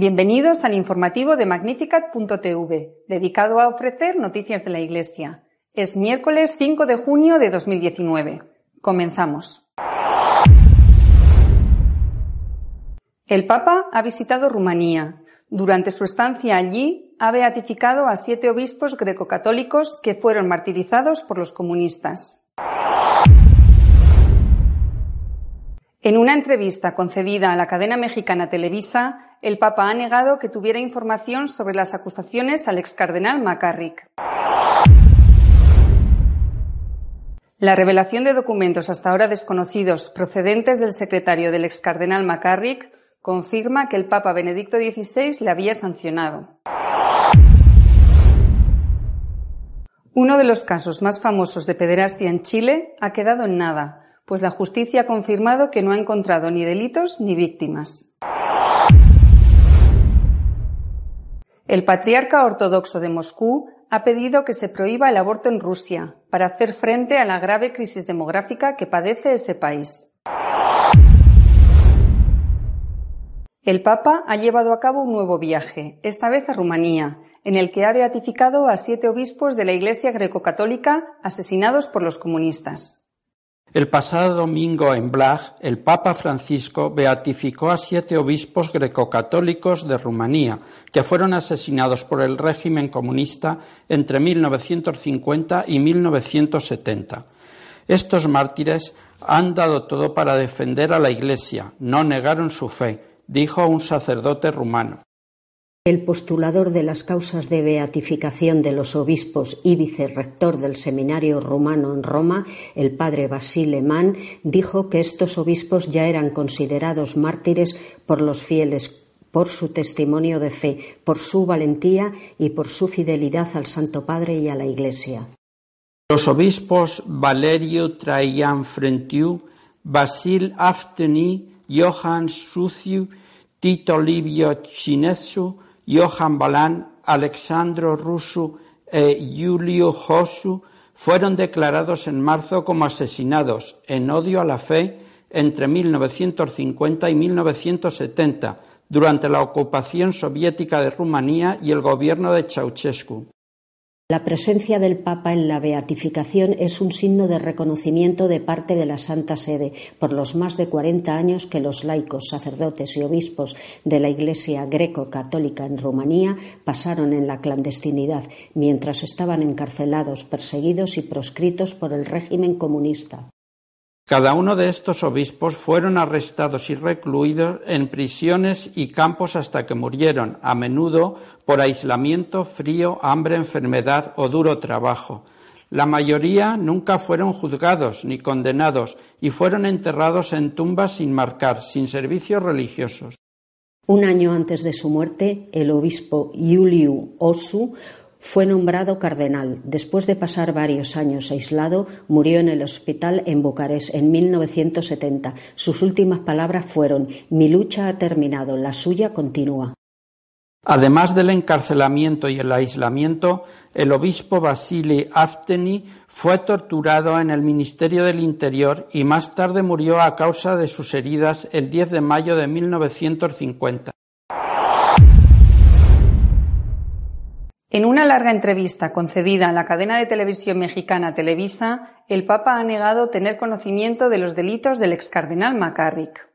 Bienvenidos al informativo de Magnificat.tv, dedicado a ofrecer noticias de la Iglesia. Es miércoles 5 de junio de 2019. Comenzamos. El Papa ha visitado Rumanía. Durante su estancia allí, ha beatificado a siete obispos grecocatólicos que fueron martirizados por los comunistas. En una entrevista concedida a la cadena mexicana Televisa, el Papa ha negado que tuviera información sobre las acusaciones al ex cardenal McCarrick. La revelación de documentos hasta ahora desconocidos procedentes del secretario del ex cardenal McCarrick confirma que el Papa Benedicto XVI le había sancionado. Uno de los casos más famosos de pederastia en Chile ha quedado en nada, pues la justicia ha confirmado que no ha encontrado ni delitos ni víctimas. El patriarca ortodoxo de Moscú ha pedido que se prohíba el aborto en Rusia para hacer frente a la grave crisis demográfica que padece ese país. El Papa ha llevado a cabo un nuevo viaje, esta vez a Rumanía, en el que ha beatificado a siete obispos de la Iglesia greco-católica asesinados por los comunistas. El pasado domingo en Blag, el Papa Francisco beatificó a siete obispos grecocatólicos de Rumanía, que fueron asesinados por el régimen comunista entre 1950 y 1970. Estos mártires han dado todo para defender a la Iglesia, no negaron su fe, dijo un sacerdote rumano. El postulador de las causas de beatificación de los obispos y vicerrector del seminario rumano en Roma, el padre Basile Mann, dijo que estos obispos ya eran considerados mártires por los fieles por su testimonio de fe, por su valentía y por su fidelidad al Santo Padre y a la Iglesia. Los obispos Valerio Traian Frentiu, Basil Afteni, Johann Suciu, Tito Livio Cinesu, Johann Balan, Alexandro Rusu e Julio Josu fueron declarados en marzo como asesinados en odio a la fe entre 1950 y 1970 durante la ocupación soviética de Rumanía y el gobierno de Ceausescu. La presencia del Papa en la beatificación es un signo de reconocimiento de parte de la Santa Sede por los más de 40 años que los laicos, sacerdotes y obispos de la Iglesia greco-católica en Rumanía pasaron en la clandestinidad mientras estaban encarcelados, perseguidos y proscritos por el régimen comunista. Cada uno de estos obispos fueron arrestados y recluidos en prisiones y campos hasta que murieron, a menudo por aislamiento, frío, hambre, enfermedad o duro trabajo. La mayoría nunca fueron juzgados ni condenados y fueron enterrados en tumbas sin marcar, sin servicios religiosos. Un año antes de su muerte, el obispo Iuliu Osu fue nombrado cardenal. Después de pasar varios años aislado, murió en el hospital en Bucarest en 1970. Sus últimas palabras fueron Mi lucha ha terminado, la suya continúa. Además del encarcelamiento y el aislamiento, el obispo Basili Afteni fue torturado en el Ministerio del Interior y más tarde murió a causa de sus heridas el 10 de mayo de 1950. En una larga entrevista concedida a la cadena de televisión mexicana Televisa, el Papa ha negado tener conocimiento de los delitos del ex cardenal McCarrick.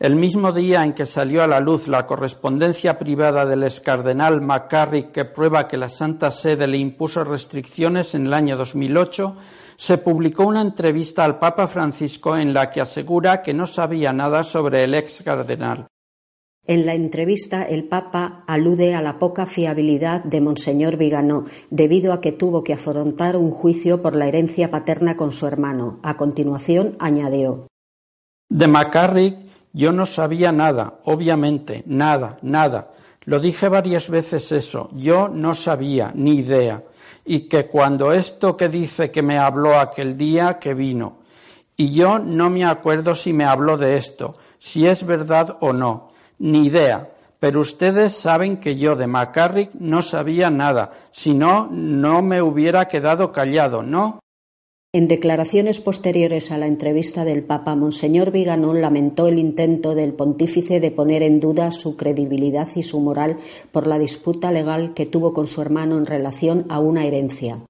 El mismo día en que salió a la luz la correspondencia privada del ex cardenal McCarrick que prueba que la Santa Sede le impuso restricciones en el año 2008, se publicó una entrevista al Papa Francisco en la que asegura que no sabía nada sobre el ex cardenal. En la entrevista, el Papa alude a la poca fiabilidad de Monseñor Viganó, debido a que tuvo que afrontar un juicio por la herencia paterna con su hermano. A continuación, añadió. De McCarrick yo no sabía nada, obviamente, nada, nada. Lo dije varias veces eso, yo no sabía, ni idea. Y que cuando esto que dice que me habló aquel día que vino, y yo no me acuerdo si me habló de esto, si es verdad o no ni idea. Pero ustedes saben que yo de McCarrick no sabía nada. Si no, no me hubiera quedado callado, ¿no? En declaraciones posteriores a la entrevista del Papa, Monseñor Viganón lamentó el intento del pontífice de poner en duda su credibilidad y su moral por la disputa legal que tuvo con su hermano en relación a una herencia.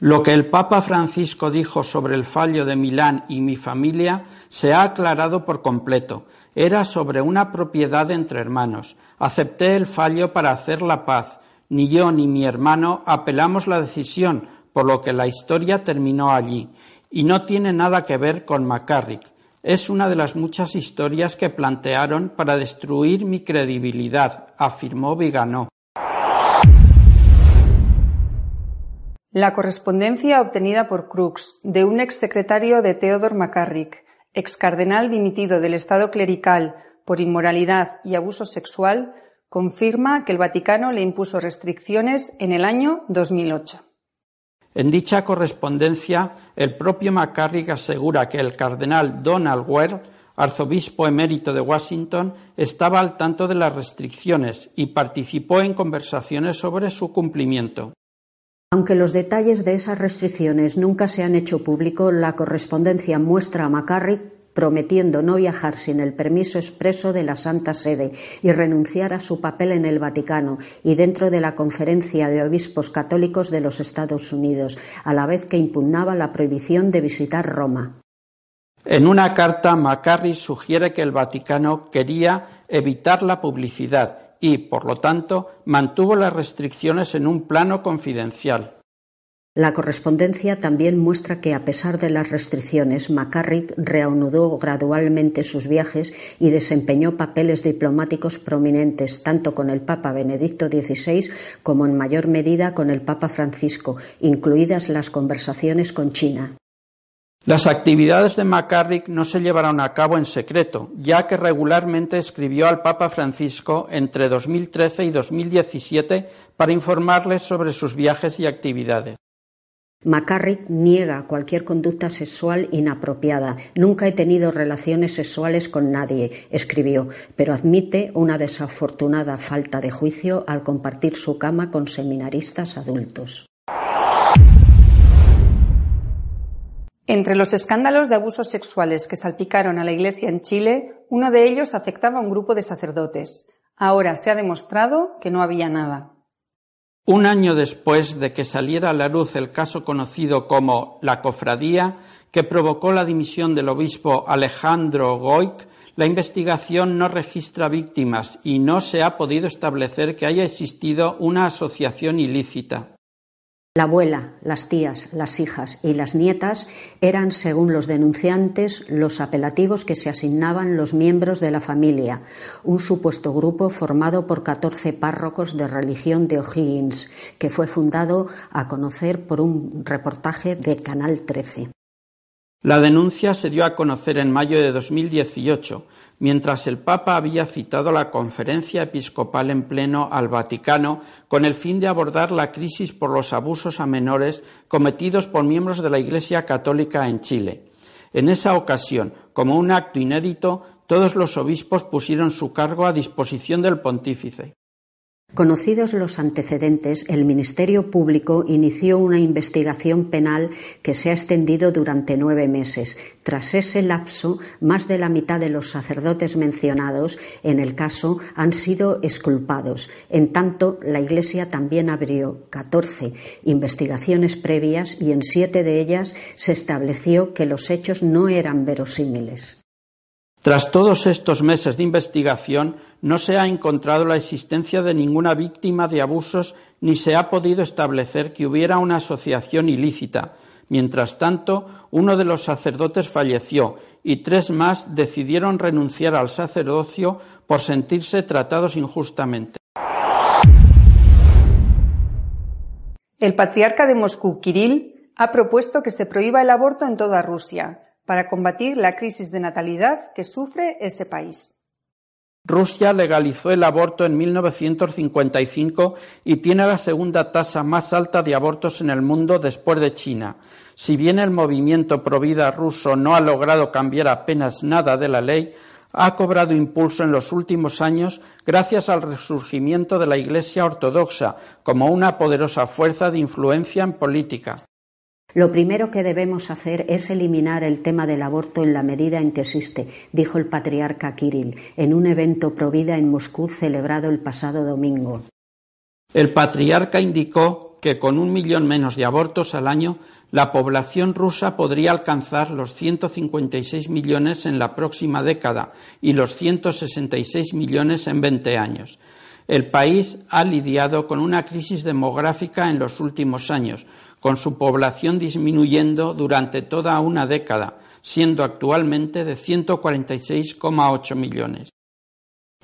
Lo que el Papa Francisco dijo sobre el fallo de Milán y mi familia se ha aclarado por completo. Era sobre una propiedad entre hermanos. Acepté el fallo para hacer la paz. Ni yo ni mi hermano apelamos la decisión, por lo que la historia terminó allí. Y no tiene nada que ver con McCarrick. Es una de las muchas historias que plantearon para destruir mi credibilidad, afirmó Viganó. La correspondencia obtenida por Crooks de un exsecretario de Theodore McCarrick ex cardenal dimitido del Estado clerical por inmoralidad y abuso sexual, confirma que el Vaticano le impuso restricciones en el año 2008. En dicha correspondencia, el propio McCarrick asegura que el cardenal Donald Ware, arzobispo emérito de Washington, estaba al tanto de las restricciones y participó en conversaciones sobre su cumplimiento. Aunque los detalles de esas restricciones nunca se han hecho público, la correspondencia muestra a McCarrick prometiendo no viajar sin el permiso expreso de la Santa Sede y renunciar a su papel en el Vaticano y dentro de la Conferencia de Obispos Católicos de los Estados Unidos, a la vez que impugnaba la prohibición de visitar Roma. En una carta, McCarrick sugiere que el Vaticano quería evitar la publicidad y, por lo tanto, mantuvo las restricciones en un plano confidencial. La correspondencia también muestra que, a pesar de las restricciones, McCarrick reanudó gradualmente sus viajes y desempeñó papeles diplomáticos prominentes tanto con el Papa Benedicto XVI como en mayor medida con el Papa Francisco, incluidas las conversaciones con China. Las actividades de McCarrick no se llevaron a cabo en secreto, ya que regularmente escribió al Papa Francisco entre 2013 y 2017 para informarles sobre sus viajes y actividades. McCarrick niega cualquier conducta sexual inapropiada. Nunca he tenido relaciones sexuales con nadie, escribió, pero admite una desafortunada falta de juicio al compartir su cama con seminaristas adultos. Entre los escándalos de abusos sexuales que salpicaron a la Iglesia en Chile, uno de ellos afectaba a un grupo de sacerdotes. Ahora se ha demostrado que no había nada. Un año después de que saliera a la luz el caso conocido como la cofradía, que provocó la dimisión del obispo Alejandro Goic, la investigación no registra víctimas y no se ha podido establecer que haya existido una asociación ilícita. La abuela, las tías, las hijas y las nietas eran, según los denunciantes, los apelativos que se asignaban los miembros de la familia, un supuesto grupo formado por catorce párrocos de religión de O'Higgins, que fue fundado a conocer por un reportaje de Canal 13. La denuncia se dio a conocer en mayo de 2018 mientras el Papa había citado la conferencia episcopal en pleno al Vaticano con el fin de abordar la crisis por los abusos a menores cometidos por miembros de la Iglesia Católica en Chile. En esa ocasión, como un acto inédito, todos los obispos pusieron su cargo a disposición del pontífice. Conocidos los antecedentes, el Ministerio Público inició una investigación penal que se ha extendido durante nueve meses. Tras ese lapso, más de la mitad de los sacerdotes mencionados en el caso han sido exculpados. En tanto, la Iglesia también abrió catorce investigaciones previas y en siete de ellas se estableció que los hechos no eran verosímiles. Tras todos estos meses de investigación, no se ha encontrado la existencia de ninguna víctima de abusos ni se ha podido establecer que hubiera una asociación ilícita. Mientras tanto, uno de los sacerdotes falleció y tres más decidieron renunciar al sacerdocio por sentirse tratados injustamente. El patriarca de Moscú, Kirill, ha propuesto que se prohíba el aborto en toda Rusia para combatir la crisis de natalidad que sufre ese país. Rusia legalizó el aborto en 1955 y tiene la segunda tasa más alta de abortos en el mundo después de China. Si bien el movimiento provida ruso no ha logrado cambiar apenas nada de la ley, ha cobrado impulso en los últimos años gracias al resurgimiento de la Iglesia ortodoxa como una poderosa fuerza de influencia en política. Lo primero que debemos hacer es eliminar el tema del aborto en la medida en que existe, dijo el patriarca Kirill en un evento provida en Moscú celebrado el pasado domingo. El patriarca indicó que con un millón menos de abortos al año, la población rusa podría alcanzar los 156 millones en la próxima década y los 166 millones en 20 años. El país ha lidiado con una crisis demográfica en los últimos años, con su población disminuyendo durante toda una década, siendo actualmente de 146,8 millones.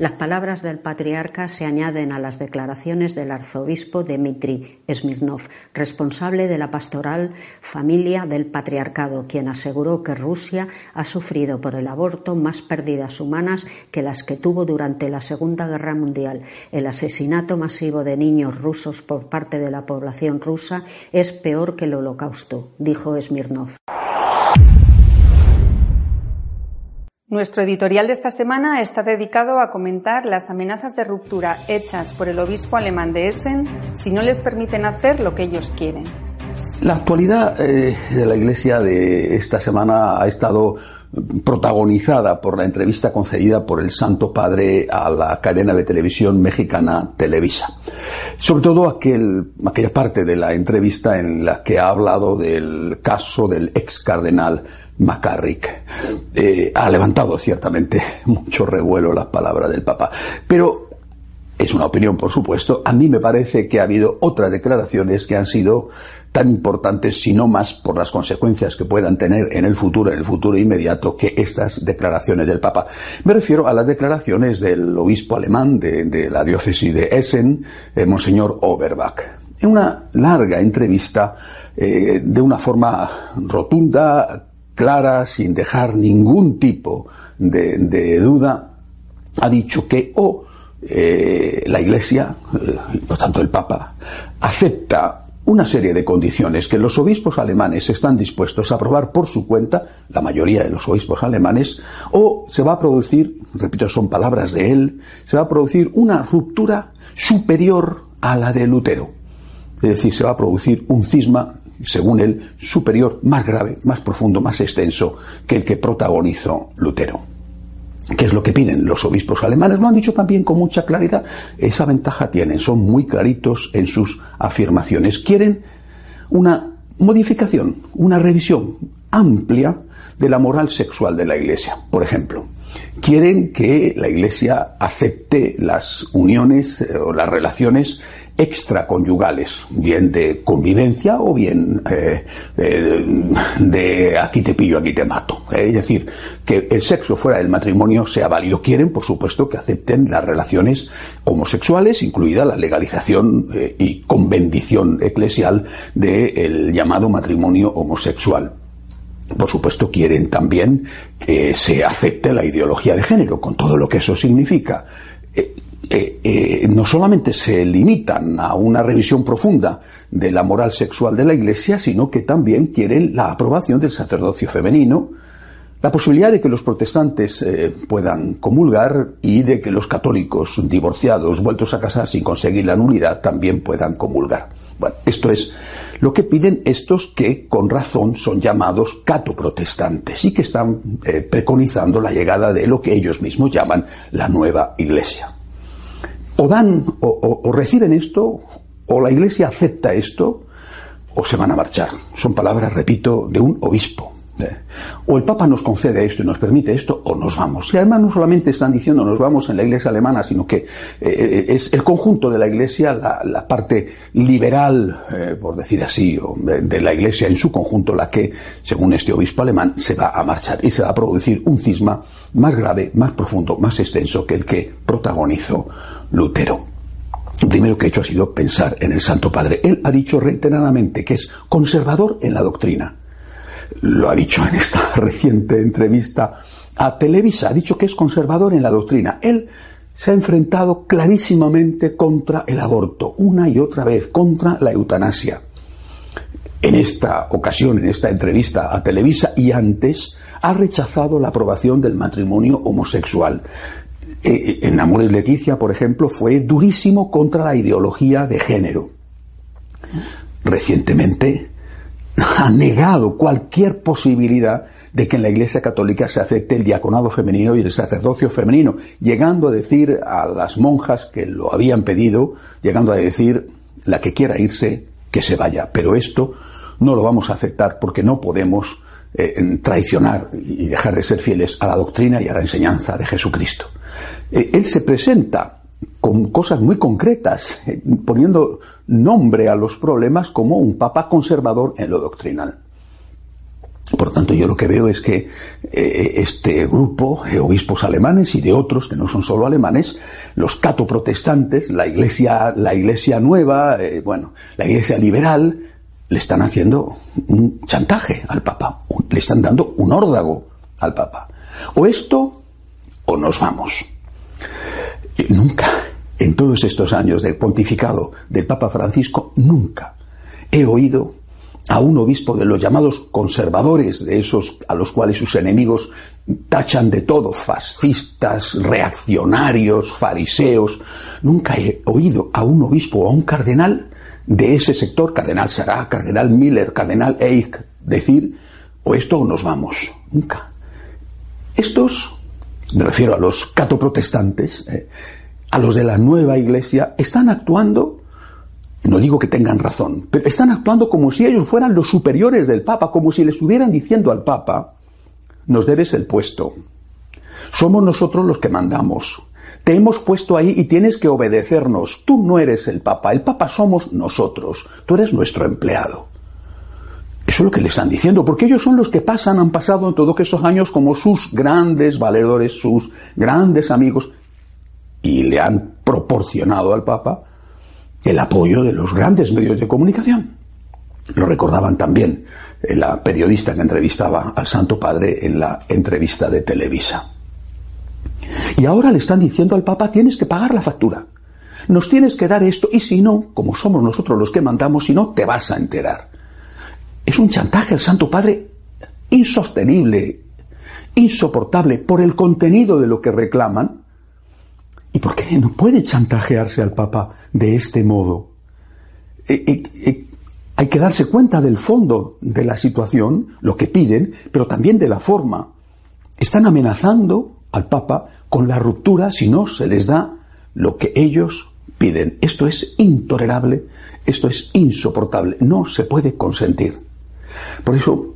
Las palabras del patriarca se añaden a las declaraciones del arzobispo Dmitry Smirnov, responsable de la pastoral familia del patriarcado, quien aseguró que Rusia ha sufrido por el aborto más pérdidas humanas que las que tuvo durante la Segunda Guerra Mundial. El asesinato masivo de niños rusos por parte de la población rusa es peor que el holocausto, dijo Smirnov. Nuestro editorial de esta semana está dedicado a comentar las amenazas de ruptura hechas por el obispo alemán de Essen si no les permiten hacer lo que ellos quieren. La actualidad eh, de la Iglesia de esta semana ha estado protagonizada por la entrevista concedida por el Santo Padre a la cadena de televisión mexicana Televisa. Sobre todo aquel, aquella parte de la entrevista en la que ha hablado del caso del ex cardenal McCarrick. Eh, ha levantado ciertamente mucho revuelo las palabras del Papa. Pero es una opinión, por supuesto. A mí me parece que ha habido otras declaraciones que han sido tan importantes, si no más por las consecuencias que puedan tener en el futuro, en el futuro inmediato, que estas declaraciones del Papa. Me refiero a las declaraciones del obispo alemán de, la diócesis de Essen, el Monseñor Oberbach. En una larga entrevista, eh, de una forma rotunda, clara, sin dejar ningún tipo de, duda, ha dicho que o eh, la Iglesia, eh, por tanto el Papa, acepta una serie de condiciones que los obispos alemanes están dispuestos a aprobar por su cuenta, la mayoría de los obispos alemanes, o se va a producir, repito, son palabras de él, se va a producir una ruptura superior a la de Lutero. Es decir, se va a producir un cisma según él, superior, más grave, más profundo, más extenso que el que protagonizó Lutero. ¿Qué es lo que piden los obispos alemanes? Lo han dicho también con mucha claridad. Esa ventaja tienen, son muy claritos en sus afirmaciones. Quieren una modificación, una revisión amplia de la moral sexual de la Iglesia. Por ejemplo, quieren que la Iglesia acepte las uniones eh, o las relaciones extraconyugales, bien de convivencia o bien eh, de, aquí te pillo, aquí te mato. ¿eh? Es decir, que el sexo fuera del matrimonio sea válido. Quieren, por supuesto, que acepten las relaciones homosexuales, incluida la legalización eh, y con bendición eclesial del llamado matrimonio homosexual. Por supuesto, quieren también que se acepte la ideología de género, con todo lo que eso significa. Eh, eh, no solamente se limitan a una revisión profunda de la moral sexual de la Iglesia, sino que también quieren la aprobación del sacerdocio femenino, la posibilidad de que los protestantes eh, puedan comulgar y de que los católicos divorciados, vueltos a casar sin conseguir la nulidad, también puedan comulgar. Bueno, esto es lo que piden estos que con razón son llamados catoprotestantes y que están preconizando la llegada de lo que ellos mismos llaman la nueva Iglesia o dan o, reciben esto, o la Iglesia acepta esto, o se van a marchar. Son palabras, repito, de un obispo O el Papa nos concede esto y nos permite esto, o nos vamos. Y además no solamente están diciendo nos vamos en la Iglesia alemana, sino que eh, es el conjunto de la Iglesia, la, parte liberal, eh, por decir así, de, la Iglesia en su conjunto, la que, según este obispo alemán, se va a marchar y se va a producir un cisma más grave, más profundo, más extenso que el que protagonizó Lutero. Lo primero que he hecho ha sido pensar en el Santo Padre. Él ha dicho reiteradamente que es conservador en la doctrina lo ha dicho en esta reciente entrevista a Televisa, ha dicho que es conservador en la doctrina. Él se ha enfrentado clarísimamente contra el aborto, una y otra vez, contra la eutanasia. En esta ocasión, en esta entrevista a Televisa y antes, ha rechazado la aprobación del matrimonio homosexual. Eh, eh, en Amores Leticia, por ejemplo, fue durísimo contra la ideología de género. Recientemente ha negado cualquier posibilidad de que en la Iglesia Católica se acepte el diaconado femenino y el sacerdocio femenino, llegando a decir a las monjas que lo habían pedido, llegando a decir, la que quiera irse, que se vaya. Pero esto no lo vamos a aceptar porque no podemos eh, traicionar y dejar de ser fieles a la doctrina y a la enseñanza de Jesucristo. Eh, él se presenta con cosas muy concretas, eh, poniendo nombre a los problemas como un papa conservador en lo doctrinal. Por tanto, yo lo que veo es que eh, este grupo de obispos alemanes y de otros que no son solo alemanes, los catoprotestantes, la iglesia, la iglesia nueva, bueno, la iglesia liberal, le están haciendo un chantaje al papa, le están dando un órdago al papa. O esto, o nos vamos. Nunca, en todos estos años de pontificado del Papa Francisco, nunca he oído a un obispo de los llamados conservadores, de esos a los cuales sus enemigos tachan de todo, fascistas, reaccionarios, fariseos. Nunca he oído a un obispo o a un cardenal de ese sector, cardenal Sará, cardenal Miller, cardenal Eich, decir, o esto o nos vamos. Nunca. Estos me refiero a los catoprotestantes, eh, a los de la nueva iglesia, están actuando, no digo que tengan razón, pero están actuando como si ellos fueran los superiores del Papa, como si le estuvieran diciendo al Papa, nos debes el puesto. Somos nosotros los que mandamos. Te hemos puesto ahí y tienes que obedecernos. Tú no eres el Papa, el Papa somos nosotros. Tú eres nuestro empleado. Eso es lo que le están diciendo, porque ellos son los que pasan, han pasado en todos esos años como sus grandes valedores, sus grandes amigos, y le han proporcionado al Papa el apoyo de los grandes medios de comunicación. Lo recordaban también la periodista que entrevistaba al Santo Padre en la entrevista de Televisa. Y ahora le están diciendo al Papa, tienes que pagar la factura. Nos tienes que dar esto y si no, como somos nosotros los que mandamos, si no, te vas a enterar. Es un chantaje al Santo Padre insostenible, insoportable por el contenido de lo que reclaman. ¿Y por qué no puede chantajearse al Papa de este modo? Eh, eh, eh, hay que darse cuenta del fondo de la situación, lo que piden, pero también de la forma. Están amenazando al Papa con la ruptura si no se les da lo que ellos piden. Esto es intolerable, esto es insoportable, no se puede consentir. Por eso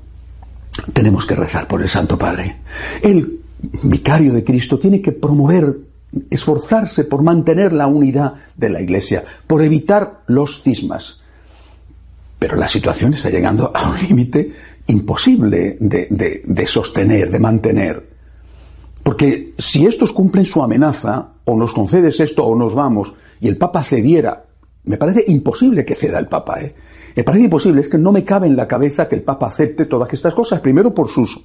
tenemos que rezar por el Santo Padre. El vicario de Cristo tiene que promover, esforzarse por mantener la unidad de la Iglesia, por evitar los cismas. Pero la situación está llegando a un límite imposible de, sostener, de mantener. Porque si estos cumplen su amenaza, o nos concedes esto o nos vamos, y el Papa cediera, me parece imposible que ceda el Papa, ¿eh? Me parece imposible, es que no me cabe en la cabeza que el Papa acepte todas estas cosas, primero por sus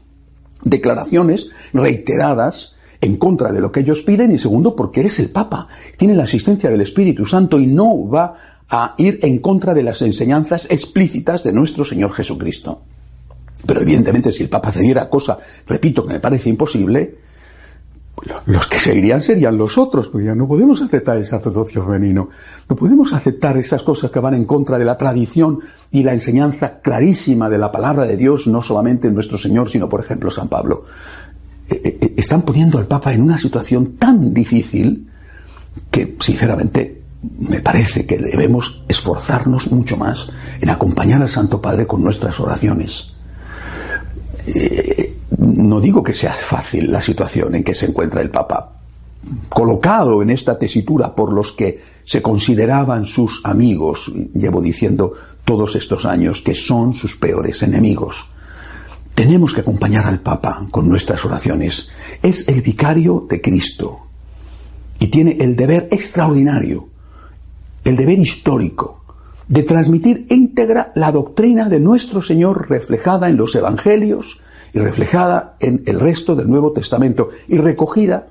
declaraciones reiteradas en contra de lo que ellos piden y segundo porque es el Papa, tiene la asistencia del Espíritu Santo y no va a ir en contra de las enseñanzas explícitas de nuestro Señor Jesucristo. Pero evidentemente si el Papa cediera cosa, repito, que me parece imposible, los que seguirían serían los otros. Pues no podemos aceptar el sacerdocio femenino. No podemos aceptar esas cosas que van en contra de la tradición y la enseñanza clarísima de la palabra de Dios, no solamente en nuestro Señor, sino por ejemplo San Pablo. Eh, eh, eh, están poniendo al Papa en una situación tan difícil que, sinceramente, me parece que debemos esforzarnos mucho más en acompañar al Santo Padre con nuestras oraciones. eh, no digo que sea fácil la situación en que se encuentra el Papa, colocado en esta tesitura por los que se consideraban sus amigos, llevo diciendo todos estos años que son sus peores enemigos. Tenemos que acompañar al Papa con nuestras oraciones. Es el vicario de Cristo y tiene el deber extraordinario, el deber histórico, de transmitir íntegra la doctrina de nuestro Señor reflejada en los Evangelios y reflejada en el resto del Nuevo Testamento y recogida,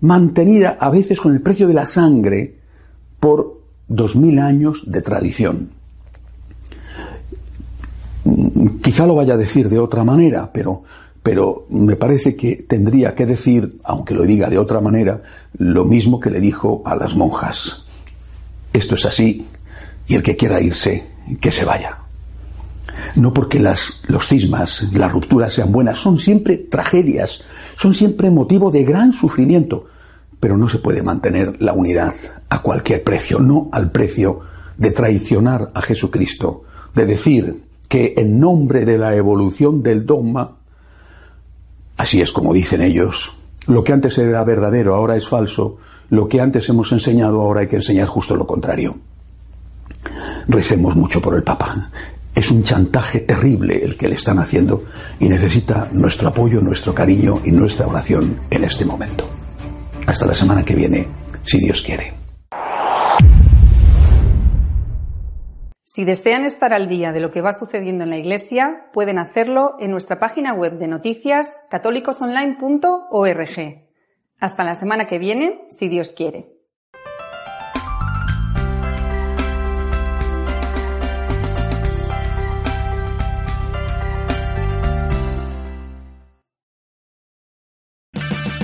mantenida a veces con el precio de la sangre por dos mil años de tradición. Quizá lo vaya a decir de otra manera, pero, pero me parece que tendría que decir, aunque lo diga de otra manera, lo mismo que le dijo a las monjas. Esto es así, y el que quiera irse, que se vaya. No porque las, los cismas, las rupturas sean buenas, son siempre tragedias, son siempre motivo de gran sufrimiento, pero no se puede mantener la unidad a cualquier precio, no al precio de traicionar a Jesucristo, de decir que en nombre de la evolución del dogma, así es como dicen ellos, lo que antes era verdadero ahora es falso, lo que antes hemos enseñado ahora hay que enseñar justo lo contrario. Recemos mucho por el Papa. Es un chantaje terrible el que le están haciendo y necesita nuestro apoyo, nuestro cariño y nuestra oración en este momento. Hasta la semana que viene, si Dios quiere. Si desean estar al día de lo que va sucediendo en la Iglesia, pueden hacerlo en nuestra página web de noticias católicosonline.org. Hasta la semana que viene, si Dios quiere.